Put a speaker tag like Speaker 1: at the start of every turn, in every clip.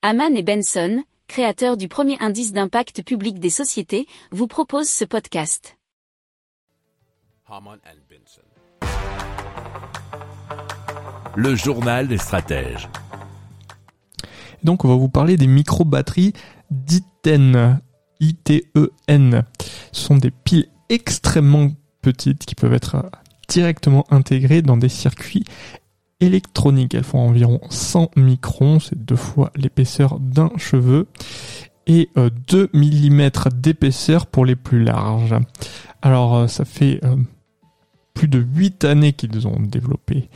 Speaker 1: Haman et Benson, créateurs du premier indice d'impact public des sociétés, vous proposent ce podcast.
Speaker 2: Le journal des stratèges.
Speaker 3: Donc on va vous parler des micro-batteries d'ITEN. I-T-E-N. Ce sont des piles extrêmement petites qui peuvent être directement intégrées dans des circuits électroniques. Elles font environ 100 microns, c'est deux fois l'épaisseur d'un cheveu, et 2 euh, mm d'épaisseur pour les plus larges. Alors euh, ça fait euh, plus de 8 années qu'ils ont développé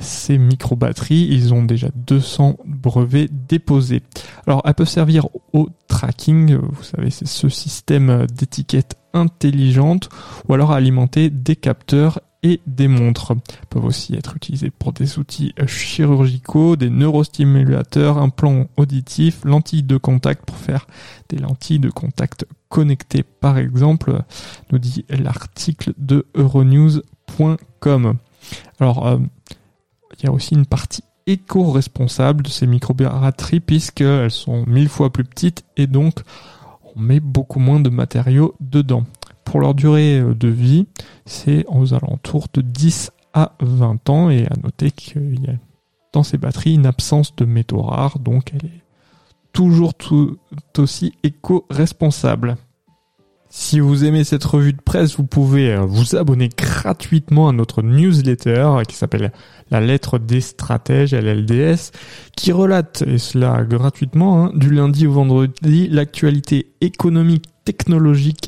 Speaker 3: ces micro-batteries. Ils ont déjà 200 brevets déposés. Alors elles peuvent servir au tracking, vous savez c'est ce système d'étiquette intelligente, ou alors alimenter des capteurs et des montres. peuvent aussi être utilisés pour des outils chirurgicaux, des neurostimulateurs, implants auditifs, lentilles de contact pour faire des lentilles de contact connectées par exemple, nous dit l'article de euronews.com. Alors, euh, il y a aussi une partie éco-responsable de ces microbatteries puisqu'elles sont mille fois plus petites et donc on met beaucoup moins de matériaux dedans. Pour leur durée euh, de vie, c'est aux alentours de 10 à 20 ans et à noter qu'il y a dans ces batteries une absence de métaux rares, donc elle est toujours tout aussi éco-responsable. Si vous aimez cette revue de presse, vous pouvez euh, vous abonner gratuitement à notre newsletter qui s'appelle La lettre des stratèges, LLDS, qui relate, et cela gratuitement, hein, du lundi au vendredi, l'actualité économique, technologique